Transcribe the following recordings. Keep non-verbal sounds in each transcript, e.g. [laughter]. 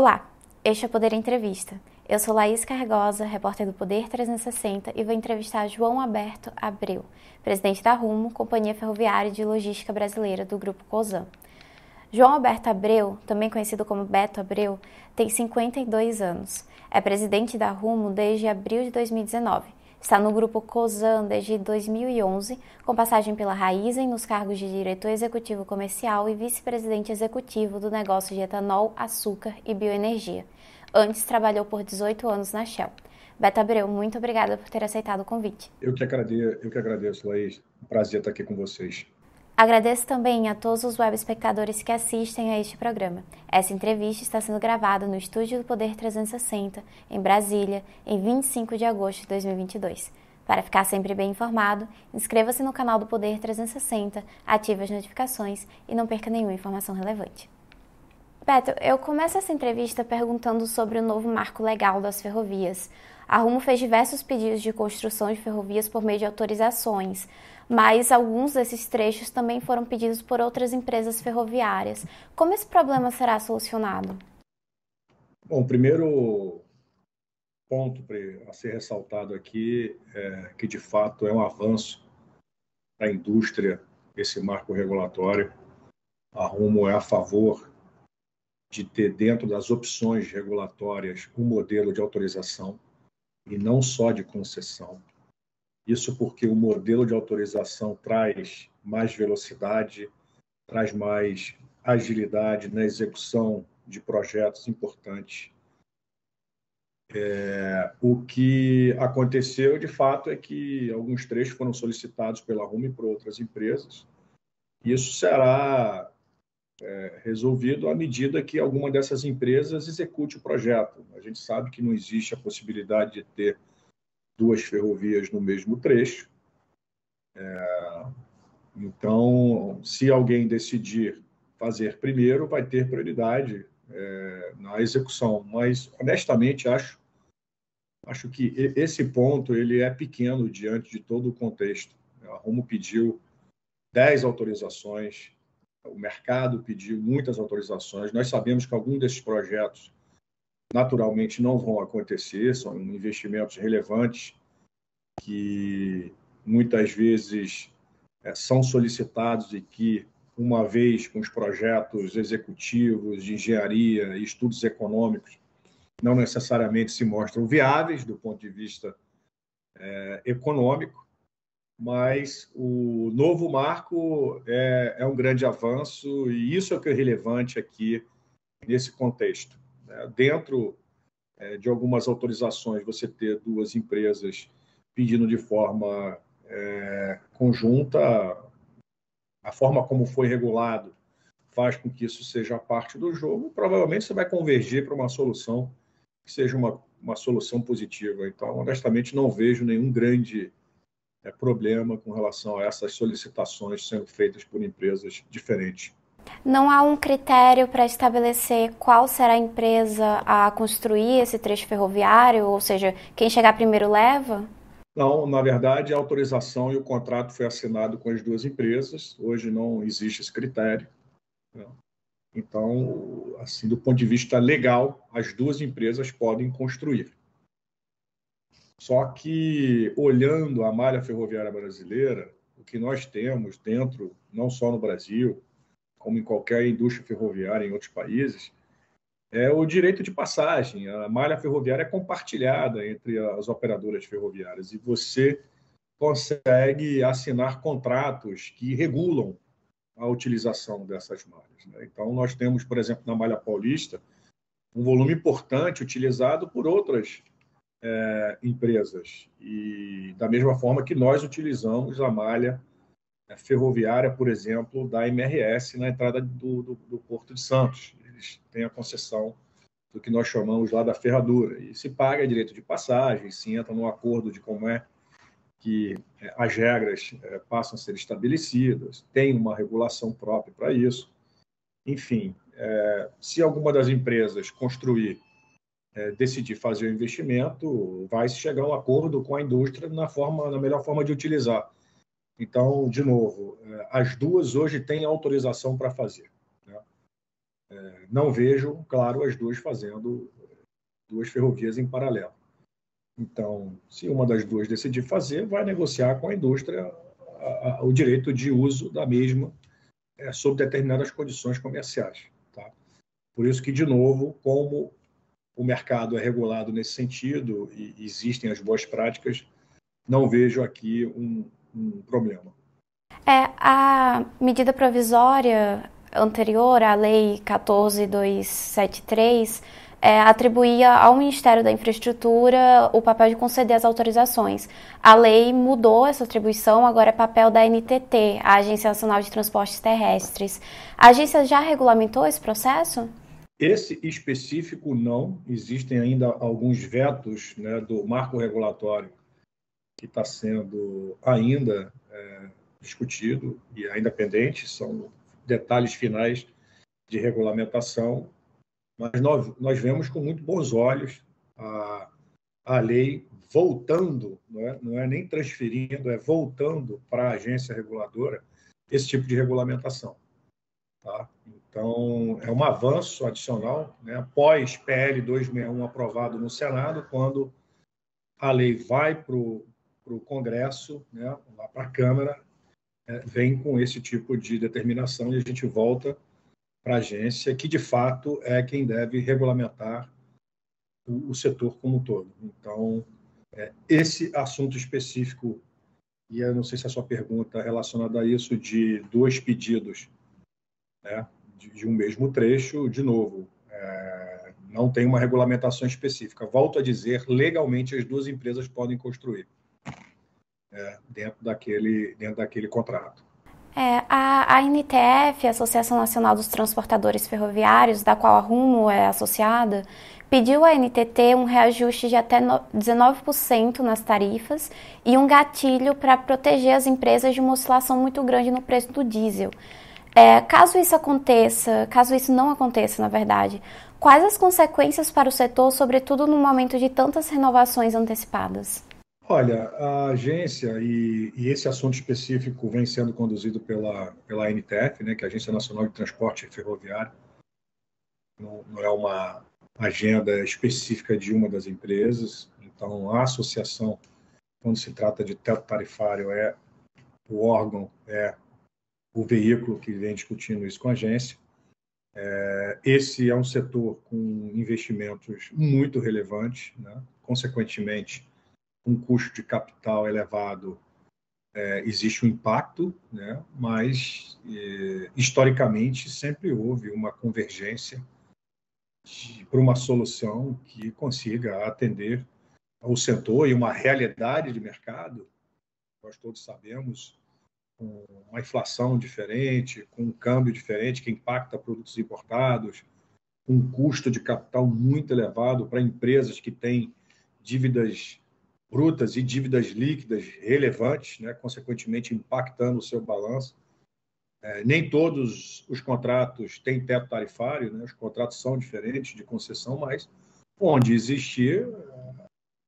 Olá, este é o Poder Entrevista. Eu sou Laís Cargosa, repórter do Poder 360 e vou entrevistar João Alberto Abreu, presidente da Rumo, Companhia Ferroviária de Logística Brasileira do Grupo COSAN. João Alberto Abreu, também conhecido como Beto Abreu, tem 52 anos. É presidente da Rumo desde abril de 2019 Está no grupo COSAN desde 2011, com passagem pela Raizen nos cargos de diretor executivo comercial e vice-presidente executivo do negócio de etanol, açúcar e bioenergia. Antes, trabalhou por 18 anos na Shell. Beto Abreu, muito obrigada por ter aceitado o convite. Eu que agradeço, eu que agradeço Laís. Um prazer estar aqui com vocês. Agradeço também a todos os web espectadores que assistem a este programa. Essa entrevista está sendo gravada no Estúdio do Poder 360, em Brasília, em 25 de agosto de 2022. Para ficar sempre bem informado, inscreva-se no canal do Poder 360, ative as notificações e não perca nenhuma informação relevante. Beto, eu começo essa entrevista perguntando sobre o novo marco legal das ferrovias. A Rumo fez diversos pedidos de construção de ferrovias por meio de autorizações, mas alguns desses trechos também foram pedidos por outras empresas ferroviárias. Como esse problema será solucionado? Bom, o primeiro ponto a ser ressaltado aqui é que, de fato, é um avanço da indústria esse marco regulatório. A Rumo é a favor de ter dentro das opções regulatórias um modelo de autorização e não só de concessão. Isso porque o modelo de autorização traz mais velocidade, traz mais agilidade na execução de projetos importantes. É, o que aconteceu, de fato, é que alguns trechos foram solicitados pela Rumo e por outras empresas. Isso será é, resolvido à medida que alguma dessas empresas execute o projeto. A gente sabe que não existe a possibilidade de ter duas ferrovias no mesmo trecho. É, então, se alguém decidir fazer primeiro, vai ter prioridade é, na execução. Mas, honestamente, acho, acho que esse ponto ele é pequeno diante de todo o contexto. A Rumo pediu 10 autorizações, o mercado pediu muitas autorizações. Nós sabemos que alguns desses projetos naturalmente não vão acontecer, são investimentos relevantes que muitas vezes é, são solicitados e que, uma vez com os projetos executivos de engenharia e estudos econômicos, não necessariamente se mostram viáveis do ponto de vista é, econômico, mas o novo marco é, é, um grande avanço e isso é o que é relevante aqui nesse contexto. Né? Dentro é, de algumas autorizações, você ter duas empresas pedindo de forma é, conjunta, a forma como foi regulado faz com que isso seja parte do jogo, provavelmente você vai convergir para uma solução que seja uma, uma solução positiva. Então, honestamente, não vejo nenhum grande é, problema com relação a essas solicitações sendo feitas por empresas diferentes. Não há um critério para estabelecer qual será a empresa a construir esse trecho ferroviário, ou seja, quem chegar primeiro leva? Não, na verdade, a autorização e o contrato foi assinado com as duas empresas. Hoje não existe esse critério. Né? Então, assim, do ponto de vista legal, as duas empresas podem construir. Só que, olhando a malha ferroviária brasileira, o que nós temos dentro, não só no Brasil, como em qualquer indústria ferroviária em outros países, é o direito de passagem. A malha ferroviária é compartilhada entre as operadoras ferroviárias e você consegue assinar contratos que regulam a utilização dessas malhas. Né? Então, nós temos, por exemplo, na malha paulista, um volume importante utilizado por outras é, empresas. E da mesma forma que nós utilizamos a malha ferroviária, por exemplo, da MRS na entrada do, do, do, Porto de Santos. Eles têm a concessão do que nós chamamos lá da ferradura. E se paga direito de passagem, se entra no acordo de como é que é, as regras é, passam a ser estabelecidas, tem uma regulação própria para isso. Enfim, é, se alguma das empresas construir é, decidir fazer o investimento, vai chegar a um acordo com a indústria na, forma, na melhor forma de utilizar. Então, de novo, é, as duas hoje têm autorização para fazer. Né? é, não vejo, claro, as duas fazendo duas ferrovias em paralelo. Então, se uma das duas decidir fazer, vai negociar com a indústria o direito de uso da mesma sob determinadas condições comerciais. Tá? Por isso que, de novo, como o mercado é regulado nesse sentido e existem as boas práticas, não vejo aqui um, um problema. É, a medida provisória anterior à Lei 14273 é, atribuía ao Ministério da Infraestrutura o papel de conceder as autorizações. A lei mudou essa atribuição, agora é papel da NTT, a Agência Nacional de Transportes Terrestres. A agência já regulamentou esse processo? Esse específico não. Existem ainda alguns vetos né, do marco regulatório que está sendo ainda é, discutido e ainda pendente. São detalhes finais de regulamentação. Mas nós, nós vemos com muito bons olhos a, a lei voltando, não é, não é nem transferindo, é voltando para a agência reguladora esse tipo de regulamentação. Tá? Então, é um avanço adicional, né? após PL 261 aprovado no Senado, quando a lei vai para o Congresso, né? lá para a Câmara, é, vem com esse tipo de determinação e a gente volta para a agência, que de fato é quem deve regulamentar o, o setor como um todo. Então, é, esse assunto específico, e eu não sei se a sua pergunta é relacionada a isso, de dois pedidos, né? de, de um mesmo trecho, de novo, é, não tem uma regulamentação específica. Volto a dizer, legalmente as duas empresas podem construir é, dentro, daquele, dentro daquele contrato. É, a, a NTF, Associação Nacional dos Transportadores Ferroviários, da qual a Rumo é associada, pediu à NTT um reajuste de até 19% nas tarifas e um gatilho para proteger as empresas de uma oscilação muito grande no preço do diesel. É, caso isso aconteça, caso isso não aconteça, na verdade, quais as consequências para o setor, sobretudo no momento de tantas renovações antecipadas? Olha, a agência e, e, esse assunto específico vem sendo conduzido pela, pela ANTF, né, que é a Agência Nacional de Transporte Ferroviário. Não, não, é uma agenda específica de uma das empresas. Então, a associação, quando se trata de teto tarifário, é o órgão, é o veículo que vem discutindo isso com a agência. É, esse é um setor com investimentos muito relevantes, né? consequentemente, um custo de capital elevado, é, existe um impacto, né? mas é, historicamente sempre houve uma convergência para uma solução que consiga atender ao setor e uma realidade de mercado. Nós todos sabemos com uma inflação diferente, com um câmbio diferente que impacta produtos importados, um custo de capital muito elevado para empresas que têm dívidas brutas e dívidas líquidas relevantes, né, consequentemente impactando o seu balanço. É, nem todos os contratos têm teto tarifário, né, os contratos são diferentes de concessão, mas onde existir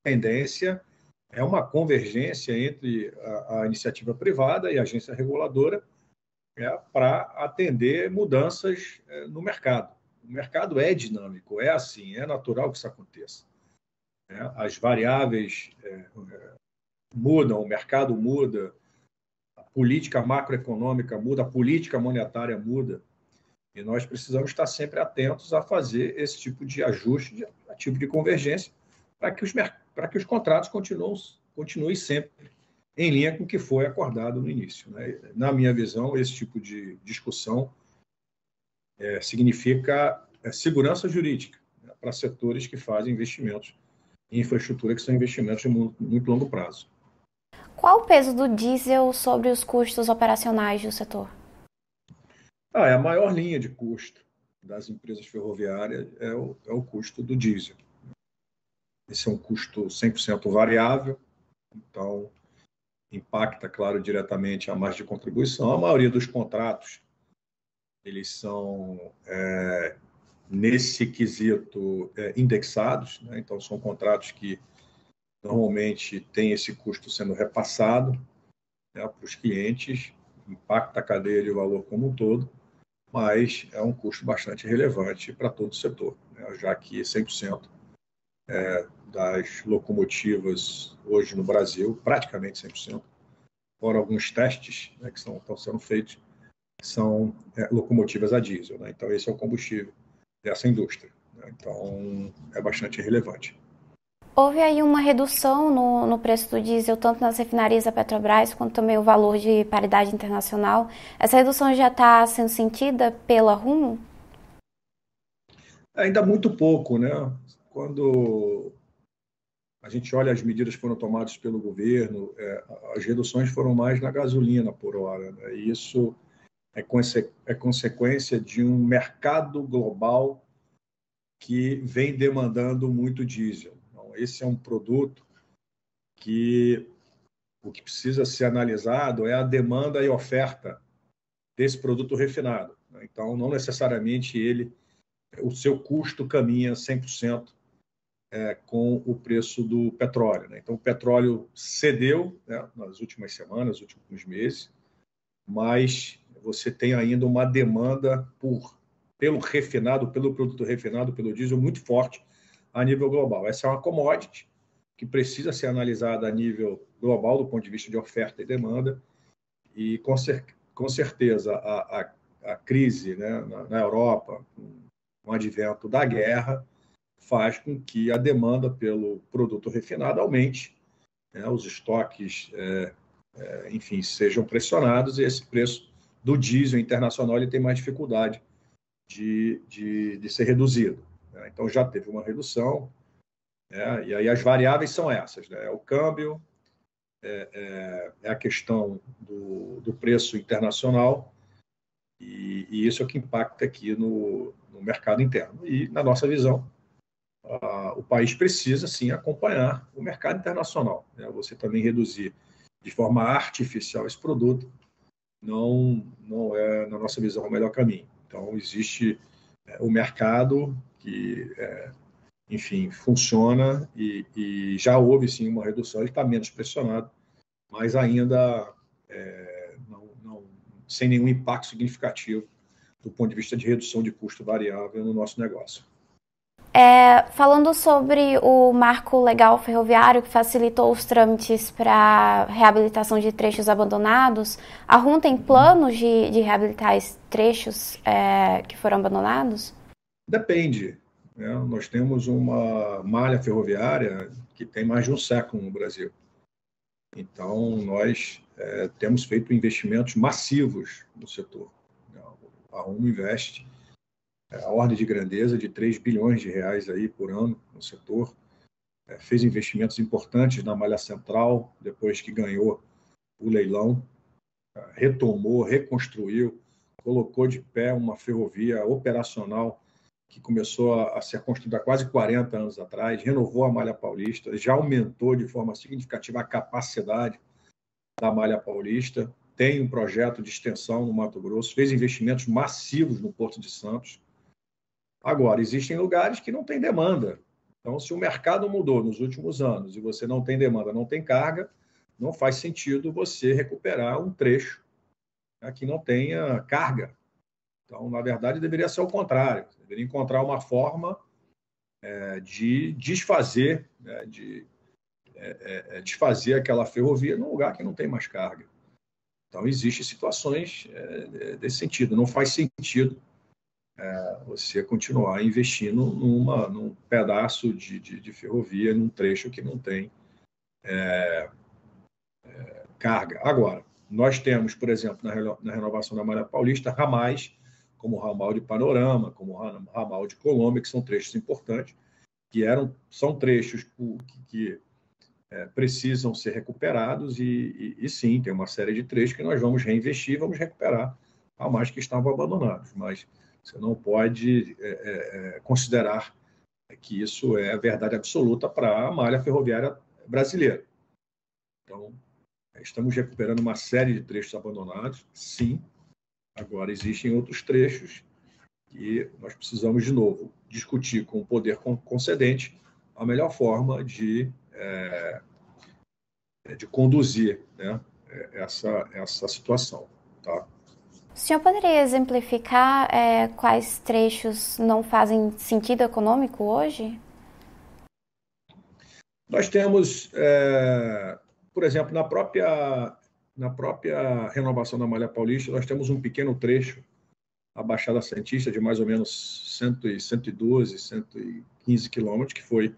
tendência é uma convergência entre a, a iniciativa privada e a agência reguladora é, para atender mudanças é, no mercado. O mercado é dinâmico, é assim, é natural que isso aconteça. É, as variáveis é, mudam, o mercado muda, a política macroeconômica muda, a política monetária muda. E nós precisamos estar sempre atentos a fazer esse tipo de ajuste, de, tipo de convergência, para que os para que os contratos continuem, continuem sempre em linha com o que foi acordado no início. Né? Na minha visão, esse tipo de discussão é, significa é, segurança jurídica né, para setores que fazem investimentos em infraestrutura, que são investimentos de muito, muito longo prazo. Qual o peso do diesel sobre os custos operacionais do setor? Ah, é a maior linha de custo das empresas ferroviárias é o, é o custo do diesel. Esse é um custo 100% variável, então impacta, claro, diretamente a margem de contribuição. A maioria dos contratos, eles são, é, nesse quesito, é, indexados, né? então são contratos que normalmente têm esse custo sendo repassado né, para os clientes, impacta a cadeia de valor como um todo. mas é um custo bastante relevante para todo o setor, né? já que 100% é, das locomotivas hoje no Brasil, praticamente 100%, fora alguns testes né, que estão sendo feitos, são é, locomotivas a diesel. Né? Então, esse é o combustível dessa indústria. Né? Então, é bastante relevante. Houve aí uma redução no, no, preço do diesel, tanto nas refinarias da Petrobras, quanto também o valor de paridade internacional. Essa redução já está sendo sentida pela Rumo? Ainda muito pouco, né? Quando a gente olha as medidas que foram tomadas pelo governo, é, as reduções foram mais na gasolina por hora. Né? E isso é, conse é consequência de um mercado global que vem demandando muito diesel esse é um produto que o que precisa ser analisado é a demanda e oferta desse produto refinado. Né? Então, não necessariamente ele, o seu custo caminha 100% é, com o preço do petróleo. Né? Então, o petróleo cedeu né, nas últimas semanas, nos últimos meses, mas você tem ainda uma demanda por pelo refinado, pelo produto refinado, pelo diesel muito forte a nível global. Essa é uma commodity que precisa ser analisada a nível global, do ponto de vista de oferta e demanda, e com, cer com certeza a, a, a crise né, na, na, Europa, com o advento da guerra, faz com que a demanda pelo produto refinado aumente, né, os estoques, é, é, enfim, sejam pressionados e esse preço do diesel internacional ele tem mais dificuldade de, de, de ser reduzido. Né? Então já teve uma redução. Né? E aí as variáveis são essas: né? É o câmbio, é, é, é, a questão do, do preço internacional, e, e, isso é o que impacta aqui no, no mercado interno. E, na nossa visão, a, o país precisa sim acompanhar o mercado internacional. Né? Você também reduzir de forma artificial esse produto não, não é, na nossa visão, o melhor caminho. Então, existe é, o mercado que, é, enfim, funciona e, e, já houve sim uma redução, ele está menos pressionado, mas ainda é, não, não, sem nenhum impacto significativo do ponto de vista de redução de custo variável no nosso negócio. É, falando sobre o marco legal ferroviário que facilitou os trâmites para reabilitação de trechos abandonados, a RUM tem planos de, de reabilitar esses trechos é, que foram abandonados? Depende. Né? Nós temos uma malha ferroviária que tem mais de um século no Brasil. Então, nós é, temos feito investimentos massivos no setor. A Rumo investe a ordem de grandeza de 3 bilhões de reais aí por ano no setor. É, fez investimentos importantes na malha central, depois que ganhou o leilão, é, retomou, reconstruiu, colocou de pé uma ferrovia operacional que começou a, ser construída há quase 40 anos atrás, renovou a Malha Paulista, já aumentou de forma significativa a capacidade da Malha Paulista, tem um projeto de extensão no Mato Grosso, fez investimentos massivos no Porto de Santos. Agora, existem lugares que não tem demanda. Então, se o mercado mudou nos últimos anos e você não tem demanda, não tem carga, não faz sentido você recuperar um trecho né, que não tenha carga. Então, na verdade, deveria ser o contrário. Deveria encontrar uma forma é, de desfazer, né, de é, é, é, desfazer aquela ferrovia num lugar que não tem mais carga. Então, existem situações é, é, desse sentido. Não faz sentido você continuar investindo numa, num pedaço de, de, de, ferrovia, num trecho que não tem carga. Agora, nós temos, por exemplo, na, na renovação da Malha Paulista, ramais como o ramal de Panorama, como o ramal de Colômbia, que são trechos importantes, que eram, são trechos que, que é, precisam ser recuperados e, e, e, sim, tem uma série de trechos que nós vamos reinvestir, vamos recuperar ramais que estavam abandonados, mas você não pode é, é, é considerar que isso é verdade absoluta para a malha ferroviária brasileira. Então, estamos recuperando uma série de trechos abandonados, sim, Agora, existem outros trechos que nós precisamos, de novo, discutir com o poder concedente a melhor forma de, é, de conduzir né, essa, essa situação. Tá? O senhor poderia exemplificar é, quais trechos não fazem sentido econômico hoje? Nós temos, é, por exemplo, na própria, na própria renovação da Malha Paulista, nós temos um pequeno trecho, a Baixada Santista, de mais ou menos 100, 112, 115 quilômetros, que foi,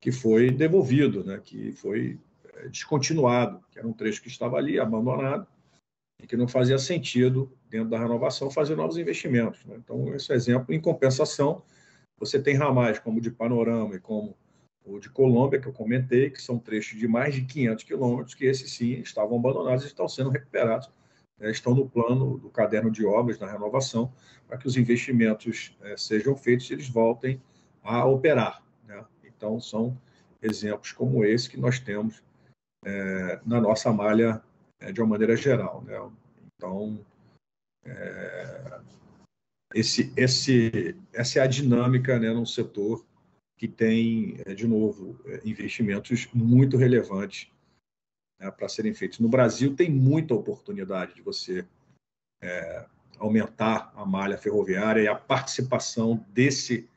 que foi devolvido, né, que foi é, descontinuado, que era um trecho que estava ali, abandonado, e que não fazia sentido, dentro da renovação, fazer novos investimentos. Né? Então, esse exemplo, em compensação, você tem ramais como o de Panorama e como o de Colômbia, que eu comentei, que são trechos de mais de 500 quilômetros, que esses sim estavam abandonados e estão sendo recuperados, né? estão no plano do caderno de obras da renovação, para que os investimentos é, sejam feitos e eles voltem a operar. Né? Então, são exemplos como esse que nós temos é, na nossa malha de uma maneira geral. Né? Então, é, esse, esse, essa é a dinâmica né, num setor que tem, é, de novo, é, investimentos muito relevantes né, para serem feitos. No Brasil, tem muita oportunidade de você é, aumentar a malha ferroviária e a participação desse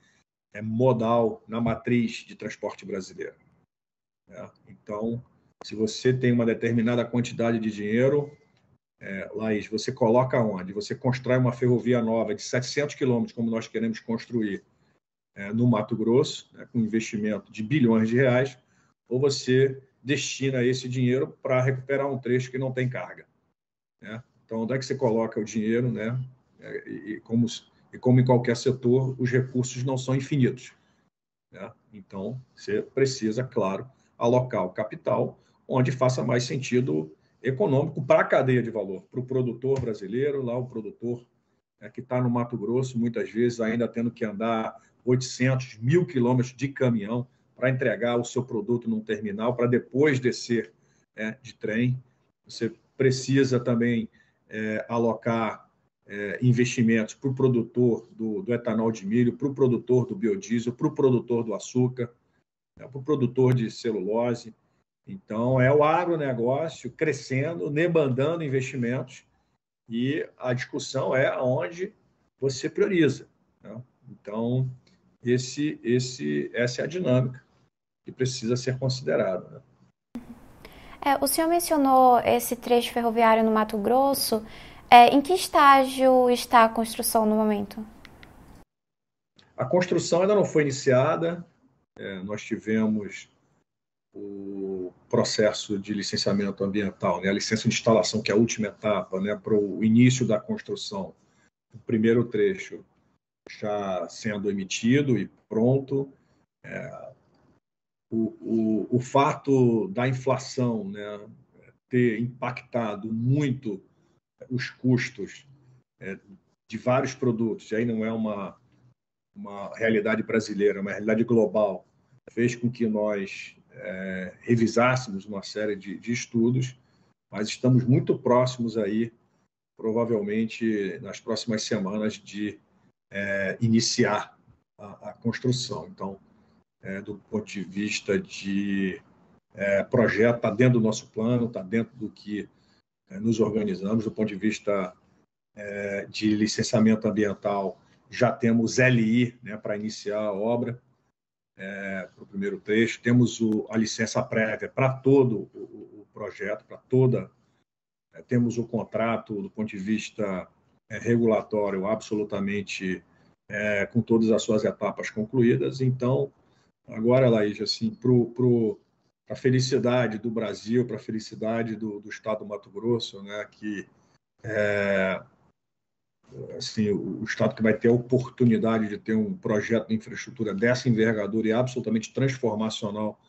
é, modal na matriz de transporte brasileiro. Né? Então, se você tem uma determinada quantidade de dinheiro, é, Laís, você coloca onde? Você constrói uma ferrovia nova de 700 quilômetros, como nós queremos construir é, no Mato Grosso, né, com investimento de bilhões de reais, ou você destina esse dinheiro para recuperar um trecho que não tem carga. Né? Então, onde é que você coloca o dinheiro? Né? É, e, como, e como em qualquer setor, os recursos não são infinitos. Né? Então, você precisa, claro, alocar o capital onde faça mais sentido econômico para a cadeia de valor, para o produtor brasileiro, lá o produtor é, que está no Mato Grosso, muitas vezes ainda tendo que andar 800, mil quilômetros de caminhão para entregar o seu produto num terminal, para depois descer é, de trem. Você precisa também é, alocar é, investimentos para o produtor do, do, etanol de milho, para o produtor do biodiesel, para o produtor do açúcar, né, para o produtor de celulose. Então, é o agronegócio crescendo, demandando investimentos, e a discussão é onde você prioriza. Né? Então, esse, esse, essa é a dinâmica que precisa ser considerada. Né? É, o senhor mencionou esse trecho ferroviário no Mato Grosso. É, em que estágio está a construção no momento? A construção ainda não foi iniciada. É, nós tivemos o processo de licenciamento ambiental, né, a licença de instalação, que é a última etapa, né, para o início da construção. O primeiro trecho já sendo emitido e pronto. É, o, o, o fato da inflação né, ter impactado muito os custos é, de vários produtos, e aí não é uma, uma realidade brasileira, é uma realidade global, fez com que nós é, revisássemos uma série de, de estudos, mas estamos muito próximos aí, provavelmente nas próximas semanas, de é, iniciar a, a, construção. Então, é, do ponto de vista de é, projeto, está dentro do nosso plano, está dentro do que é, nos organizamos, do ponto de vista é, de licenciamento ambiental, já temos LI né, para iniciar a obra é, para o primeiro trecho, temos o, a licença prévia para todo o, o projeto, para toda. É, temos o contrato do ponto de vista é, regulatório absolutamente é, com todas as suas etapas concluídas. Então, agora, Laís, assim, para a felicidade do Brasil, para a felicidade do, do, Estado do Mato Grosso, né, que é, assim, o Estado que vai ter a oportunidade de ter um projeto de infraestrutura dessa envergadura e absolutamente transformacional,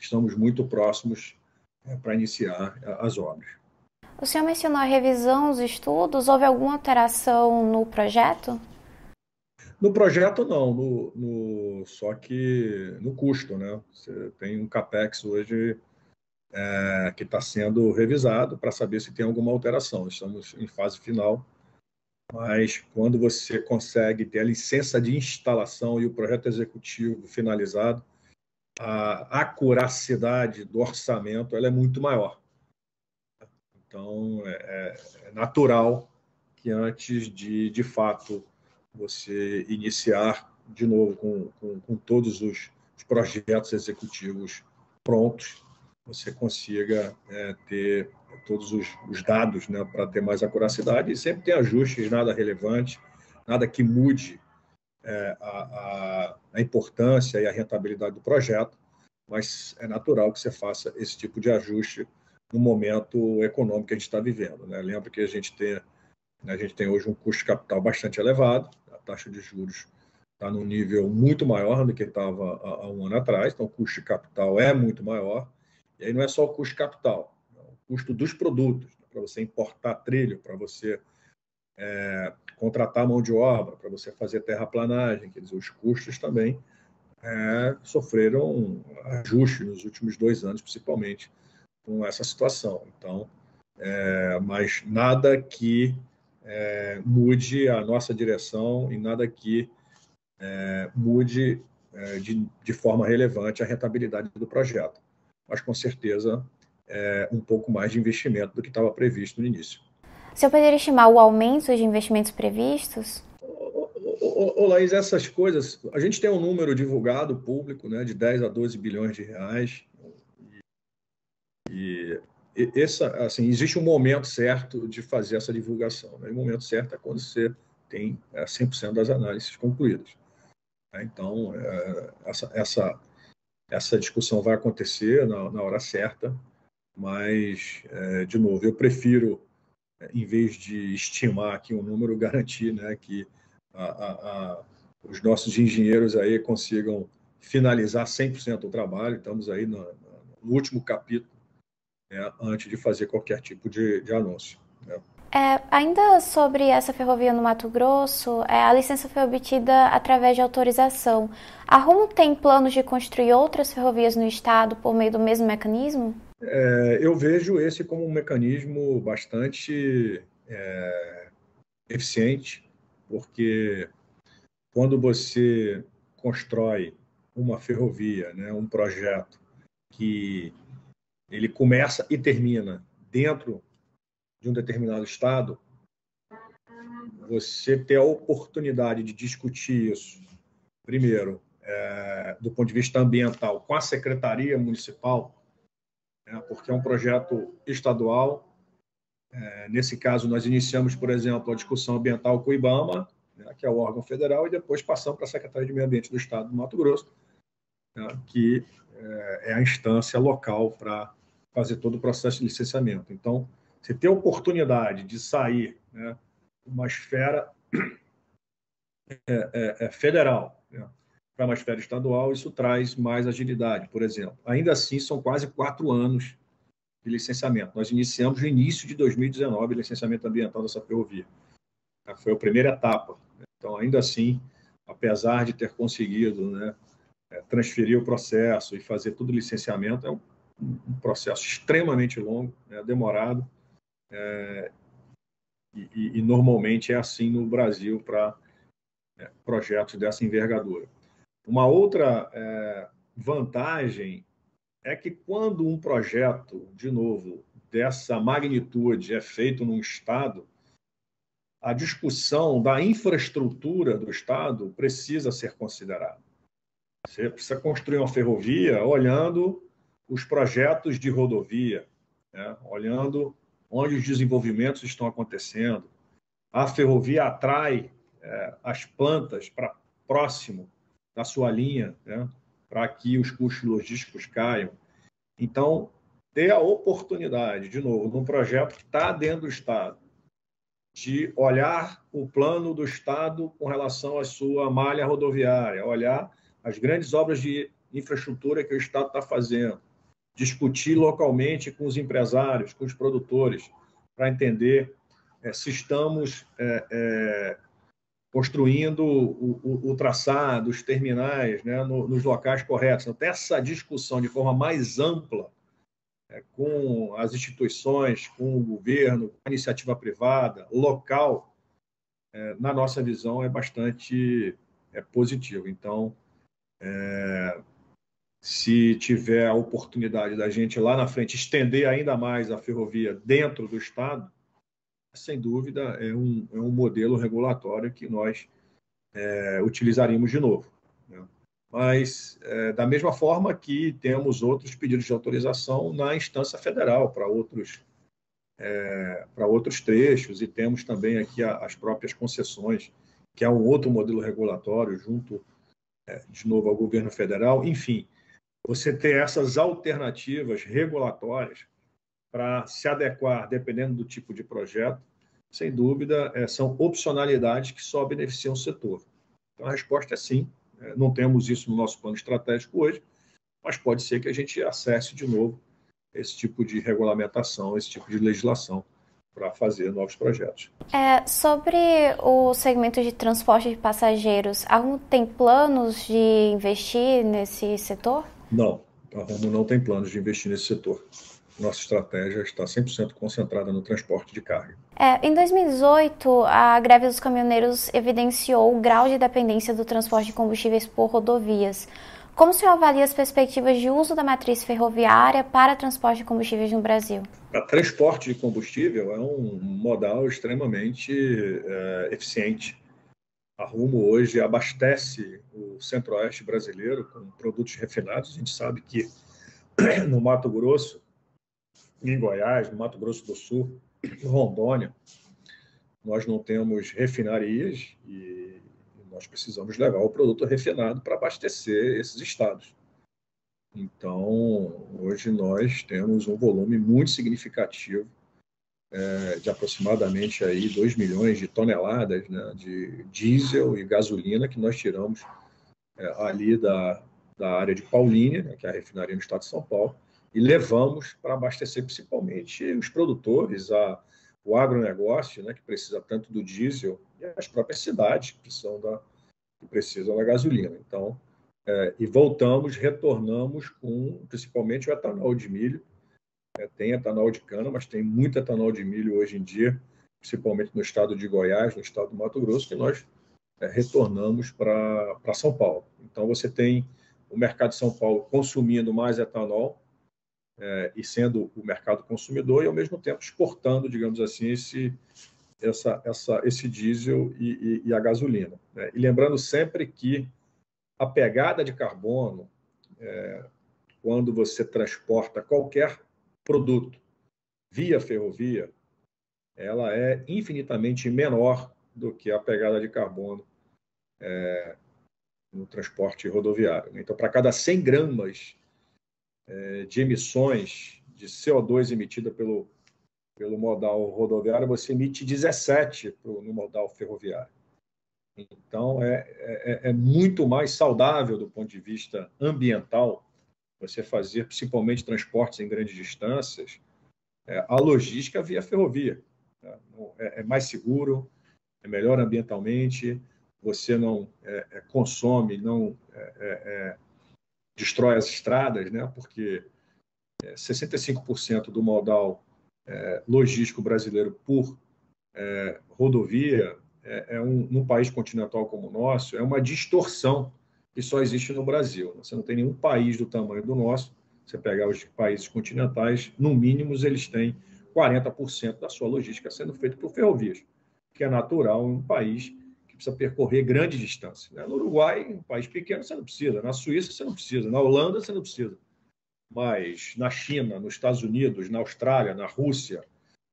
estamos muito próximos é, para iniciar as obras. O senhor mencionou a revisão dos estudos. Houve alguma alteração no projeto? No projeto, não. No, no, só que no custo, né? Você tem um CAPEX hoje é, que está sendo revisado para saber se tem alguma alteração. Estamos em fase final mas quando você consegue ter a licença de instalação e o projeto executivo finalizado, a acuracidade do orçamento ela é muito maior. Então, é, é, natural que antes de, de fato, você iniciar de novo com, com, com todos os, os, projetos executivos prontos, você consiga é, ter todos os, os dados né, para ter mais acuracidade e sempre tem ajustes, nada relevante, nada que mude é, a, a, a importância e a rentabilidade do projeto, mas é natural que você faça esse tipo de ajuste no momento econômico que a gente está vivendo. Né? Lembra que a gente tem, a gente tem hoje um custo de capital bastante elevado, a taxa de juros está num nível muito maior do que estava há, um ano atrás, então o custo de capital é muito maior. E aí não é só o custo capital, é o custo dos produtos, né? para você importar trilho, para você é, contratar mão de obra, para você fazer terraplanagem, quer dizer, os custos também é, sofreram ajuste nos últimos dois anos, principalmente com essa situação. Então, é, mas nada que é, mude a nossa direção e nada que é, mude é, de, de, forma relevante a rentabilidade do projeto. Mas, com certeza, é, um pouco mais de investimento do que estava previsto no início. O senhor poderia estimar o aumento de investimentos previstos? Ô, Laís, essas coisas, a gente tem um número divulgado público né, de 10 a 12 bilhões de reais. E, e essa, assim, existe um momento certo de fazer essa divulgação. Né? O momento certo é quando você tem é, 100% das análises concluídas. Né? Então, é, essa, essa, essa discussão vai acontecer na, na hora certa, mas, é, de novo, eu prefiro, é, em vez de estimar aqui um número, [laughs] garantir né, que a, a, a, os nossos engenheiros aí consigam finalizar 100% do trabalho. Estamos aí no, no último capítulo, né, antes de fazer qualquer tipo de, de anúncio. Né. É, ainda sobre essa ferrovia no Mato Grosso, é, a licença foi obtida através de autorização. A Rumo tem planos de construir outras ferrovias no estado por meio do mesmo mecanismo? É, eu vejo esse como um mecanismo bastante é, eficiente, porque quando você constrói uma ferrovia, né, um projeto que ele começa e termina dentro de um determinado estado, você ter a oportunidade de discutir isso, primeiro, é, do ponto de vista ambiental, com a Secretaria Municipal, né, porque é um projeto estadual. É, nesse caso, nós iniciamos, por exemplo, a discussão ambiental com o IBAMA, né, que é o órgão federal, e depois passamos para a Secretaria de Meio Ambiente do Estado do Mato Grosso, né, que é, é a instância local para fazer todo o processo de licenciamento. Então, você ter a oportunidade de sair né, uma esfera é, é, é federal né, para uma esfera estadual, isso traz mais agilidade, por exemplo. Ainda assim, são quase quatro anos de licenciamento. Nós iniciamos no início de 2019 o licenciamento ambiental dessa ferrovia. Foi a primeira etapa. Então, ainda assim, apesar de ter conseguido né, é, transferir o processo e fazer todo o licenciamento, é um, um processo extremamente longo, né, demorado, é, e, e, normalmente é assim no Brasil para é, projetos dessa envergadura. Uma outra é, vantagem é que quando um projeto, de novo, dessa magnitude é feito num Estado, a discussão da infraestrutura do Estado precisa ser considerada. Você precisa construir uma ferrovia olhando os projetos de rodovia, né? olhando onde os desenvolvimentos estão acontecendo. A ferrovia atrai é, as plantas para próximo da sua linha, né, para que os custos logísticos caiam. Então, ter a oportunidade, de novo, num projeto que está dentro do Estado, de olhar o plano do Estado com relação à sua malha rodoviária, olhar as grandes obras de infraestrutura que o Estado está fazendo, discutir localmente com os empresários, com os produtores, para entender é, se estamos é, é, construindo o, o, o, traçado, os terminais, né, no, nos locais corretos. Então, essa discussão de forma mais ampla com as instituições, com o governo, com a iniciativa privada, local, na nossa visão, é bastante é, positivo. Então, é, se tiver a oportunidade da gente lá na frente estender ainda mais a ferrovia dentro do Estado, sem dúvida, é um, é um modelo regulatório que nós é, utilizaríamos de novo. Né? Mas, é, da mesma forma que temos outros pedidos de autorização na instância federal para outros, é, para outros trechos, e temos também aqui a, as próprias concessões, que é um outro modelo regulatório, junto, é, de novo, ao governo federal. Enfim, você ter essas alternativas regulatórias para se adequar, dependendo do tipo de projeto, sem dúvida, é, são opcionalidades que só beneficiam o setor. Então, a resposta é sim. É, não temos isso no nosso plano estratégico hoje, mas pode ser que a gente acesse de novo esse tipo de regulamentação, esse tipo de legislação para fazer novos projetos. É, sobre o segmento de transporte de passageiros, a Rumo tem planos de investir nesse setor? Não, a Rumo não tem planos de investir nesse setor nossa estratégia está 100% concentrada no transporte de carga. É, em 2018, a greve dos caminhoneiros evidenciou o grau de dependência do transporte de combustíveis por rodovias. Como o senhor avalia as perspectivas de uso da matriz ferroviária para transporte de combustíveis no Brasil? O transporte de combustível é um modal extremamente é, eficiente. A Rumo hoje abastece o centro-oeste brasileiro com produtos refinados. A gente sabe que [clears throat] no Mato Grosso em Goiás, no Mato Grosso do Sul, em Rondônia, nós não temos refinarias e nós precisamos levar o produto refinado para abastecer esses estados. Então, hoje nós temos um volume muito significativo é, de aproximadamente aí 2 milhões de toneladas né, de diesel e gasolina que nós tiramos é, ali da, da área de Paulínia, né, que é a refinaria no estado de São Paulo, e levamos para abastecer principalmente os produtores, a, o agronegócio, né, que precisa tanto do diesel, e as próprias cidades que precisam da, que precisam da gasolina. Então, é, e voltamos, retornamos com principalmente o etanol de milho. É, tem etanol de cana, mas tem muito etanol de milho hoje em dia, principalmente no estado de Goiás, no estado do Mato Grosso, que nós é, retornamos para São Paulo. Então, você tem o mercado de São Paulo consumindo mais etanol, é, e sendo o mercado consumidor e, ao mesmo tempo, exportando, digamos assim, esse, essa, essa, esse diesel e, e, e a gasolina. Né? E lembrando sempre que a pegada de carbono, é, quando você transporta qualquer produto via ferrovia, ela é infinitamente menor do que a pegada de carbono é, no transporte rodoviário. Então, para cada 100 gramas é, de emissões de CO2 emitida pelo, pelo modal rodoviário, você emite 17 pro, no modal ferroviário. Então, é, é, é, muito mais saudável do ponto de vista ambiental você fazer, principalmente, transportes em grandes distâncias, é, a logística via ferrovia. Tá? É, é, mais seguro, é melhor ambientalmente, você não é, é, consome, não destrói as estradas, né? porque 65% é, do modal é, logístico brasileiro por é, rodovia é, é, um, num país continental como o nosso, é uma distorção que só existe no Brasil. Você não tem nenhum país do tamanho do nosso. Você pegar os países continentais, no mínimo eles têm 40% da sua logística sendo feita por ferrovias, que é natural em um país precisa percorrer grandes distâncias. Né? No Uruguai, um país pequeno, você não precisa. Na Suíça, você não precisa. Na Holanda, você não precisa. Mas na China, nos Estados Unidos, na Austrália, na Rússia,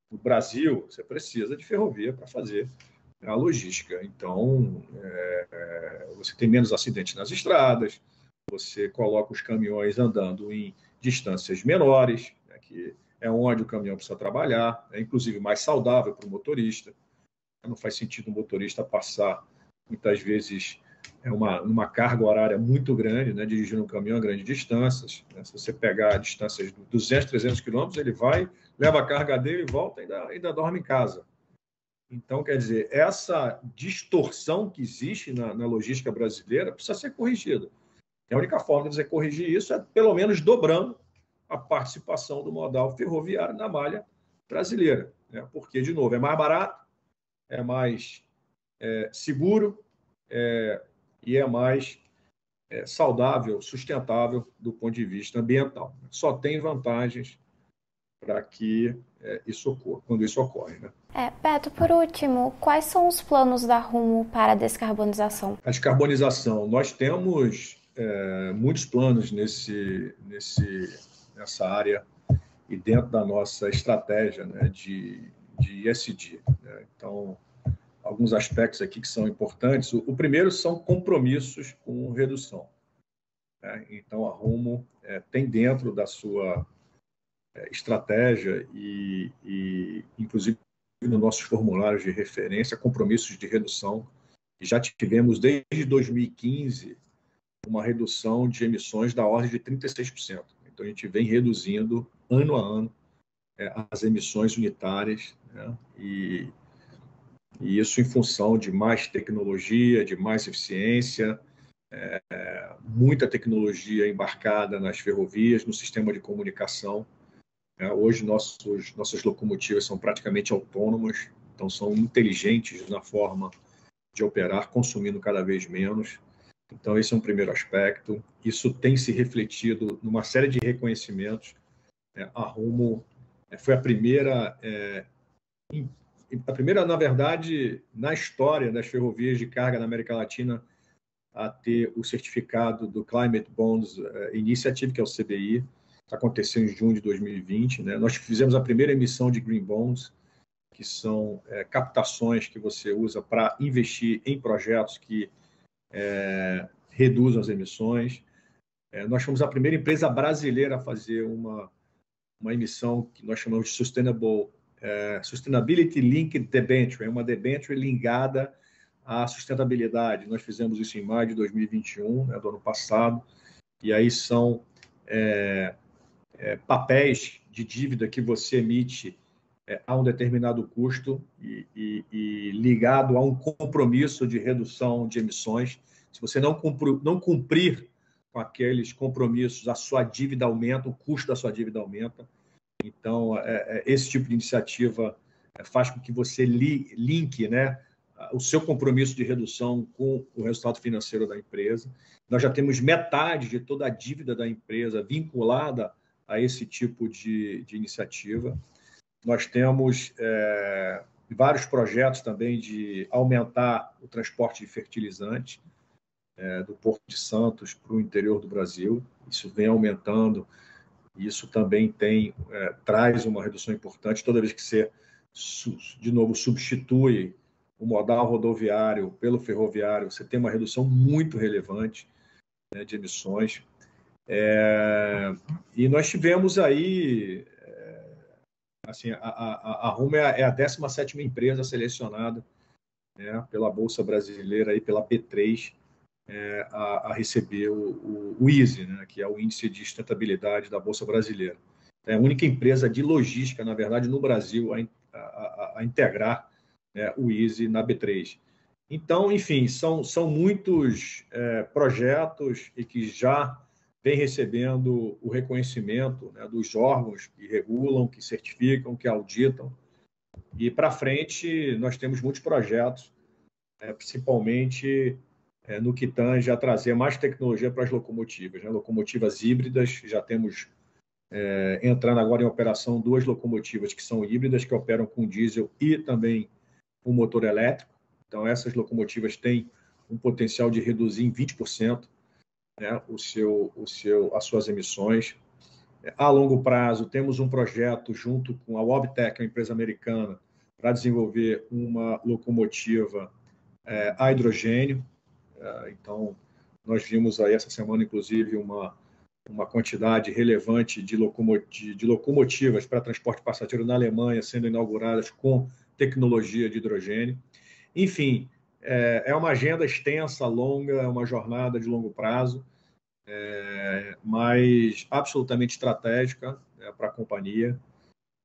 no Brasil, você precisa de ferrovia para fazer a logística. Então, é, é, você tem menos acidentes nas estradas, você coloca os caminhões andando em distâncias menores, né, que é onde o caminhão precisa trabalhar, é inclusive mais saudável para o motorista. Não faz sentido um motorista passar, muitas vezes, é uma, uma carga horária muito grande, né, dirigindo um caminhão a grandes distâncias. Né? Se você pegar distâncias de 200, 300 quilômetros, ele vai, leva a carga dele e volta e ainda, ainda dorme em casa. Então, quer dizer, essa distorção que existe na, na logística brasileira precisa ser corrigida. E a única forma de você corrigir isso é, pelo menos, dobrando a participação do modal ferroviário na malha brasileira. Né? Porque, de novo, é mais barato, é mais é, seguro é, e é mais é, saudável, sustentável do ponto de vista ambiental. Só tem vantagens para que é, isso ocorra, quando isso ocorre. Né? É, Beto, por último, quais são os planos da Rumo para a descarbonização? A descarbonização, nós temos é, muitos planos nesse, nesse, nessa área e dentro da nossa estratégia né, de, de ESG. Né? Então, alguns aspectos aqui que são importantes. O, o primeiro são compromissos com redução. Né? Então, a Rumo é, tem dentro da sua é, estratégia e, e, inclusive, nos nossos formulários de referência, compromissos de redução. Já tivemos, desde 2015, uma redução de emissões da ordem de 36%. Então, a gente vem reduzindo, ano a ano, é, as emissões unitárias, né? e, e, isso em função de mais tecnologia, de mais eficiência, é, muita tecnologia embarcada nas ferrovias, no sistema de comunicação, hoje, nossos, nossas locomotivas são praticamente autônomas, então são inteligentes na forma de operar, consumindo cada vez menos. Então, esse é um primeiro aspecto. Isso tem se refletido numa série de reconhecimentos. É, a Rumo é, foi a primeira, é, a primeira, na verdade, na história das ferrovias de carga na América Latina a ter o certificado do Climate Bonds é, Initiative, que é o CBI, aconteceu em junho de 2020. Né? Nós fizemos a primeira emissão de Green Bonds, que são é, captações que você usa para investir em projetos que é, reduzam as emissões. É, nós fomos a primeira empresa brasileira a fazer uma, uma emissão que nós chamamos de Sustainable, é, Sustainability Linked Debenture, é uma debenture ligada à sustentabilidade. Nós fizemos isso em maio de 2021, né, do ano passado, e aí são é, é, papéis de dívida que você emite é, a um determinado custo e, e, e, ligado a um compromisso de redução de emissões. Se você não cumprir, não cumprir com aqueles compromissos, a sua dívida aumenta, o custo da sua dívida aumenta. Então, é, é esse tipo de iniciativa é, faz com que você li, link né, o seu compromisso de redução com o resultado financeiro da empresa. Nós já temos metade de toda a dívida da empresa vinculada a esse tipo de, de iniciativa. Nós temos é, vários projetos também de aumentar o transporte de fertilizantes é, do Porto de Santos para o interior do Brasil. Isso vem aumentando. Isso também tem é, traz uma redução importante toda vez que você de novo substitui o modal rodoviário pelo ferroviário, você tem uma redução muito relevante né, de emissões. É, e nós tivemos aí, é, assim, a, a, a Rumo é a 17 é empresa selecionada né, pela Bolsa Brasileira, aí, pela P3, é, a, a, receber o, o, o ISE, né, que é o Índice de Sustentabilidade da Bolsa Brasileira. É a única empresa de logística, na verdade, no Brasil, a, a integrar né, o ISE na B3. Então, enfim, são, são muitos é, projetos e que já vem recebendo o reconhecimento né, dos órgãos que regulam, que certificam, que auditam. E para frente, nós temos muitos projetos, é, principalmente é, no que tange a trazer mais tecnologia para as locomotivas. Né? Locomotivas híbridas, já temos é, entrando agora em operação duas locomotivas que são híbridas, que operam com diesel e também com motor elétrico. Então, essas locomotivas têm um potencial de reduzir em 20% né, o seu, o seu, as suas emissões. A longo prazo, temos um projeto junto com a Wobtec, a empresa americana, para desenvolver uma locomotiva é, a hidrogênio. É, então, nós vimos aí essa semana, inclusive, uma, uma quantidade relevante de, de, de locomotivas para transporte passageiro na Alemanha sendo inauguradas com tecnologia de hidrogênio. Enfim, é, é uma agenda extensa, longa, é uma jornada de longo prazo, é, mas absolutamente estratégica é, para a companhia.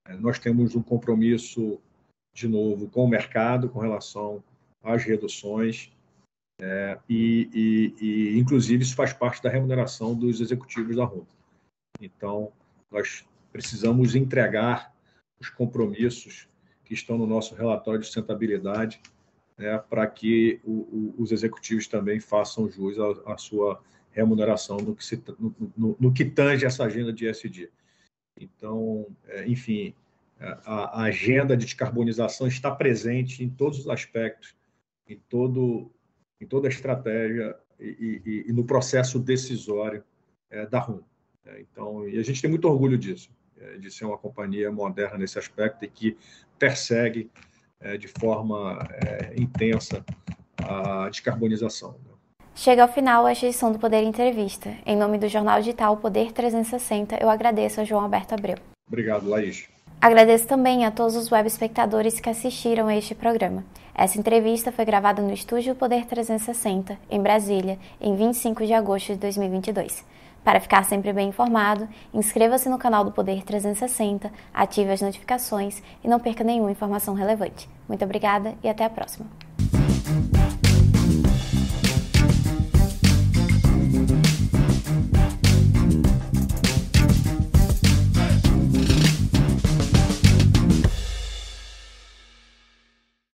É, nós temos um compromisso, de novo, com o mercado com relação às reduções, é, e, e, e, inclusive, isso faz parte da remuneração dos executivos da RUM. Então, nós precisamos entregar os compromissos que estão no nosso relatório de sustentabilidade né, para que o, o, os executivos também façam jus à sua remuneração no que, se, no, no, no, que tange essa agenda de ESG. Então, é, enfim, a, a agenda de descarbonização está presente em todos os aspectos, em, todo, em toda a estratégia e, e, e no processo decisório é, da RUM. É, então, e a gente tem muito orgulho disso, é, de ser uma companhia moderna nesse aspecto e que persegue é, de forma é, intensa a descarbonização. Né? Chega ao final esta edição do Poder Entrevista. Em nome do jornal digital Poder 360, eu agradeço a João Alberto Abreu. Obrigado, Laís. Agradeço também a todos os web espectadores que assistiram a este programa. Essa entrevista foi gravada no Estúdio Poder 360, em Brasília, em 25 de agosto de 2022. Para ficar sempre bem informado, inscreva-se no canal do Poder 360, ative as notificações e não perca nenhuma informação relevante. Muito obrigada e até a próxima.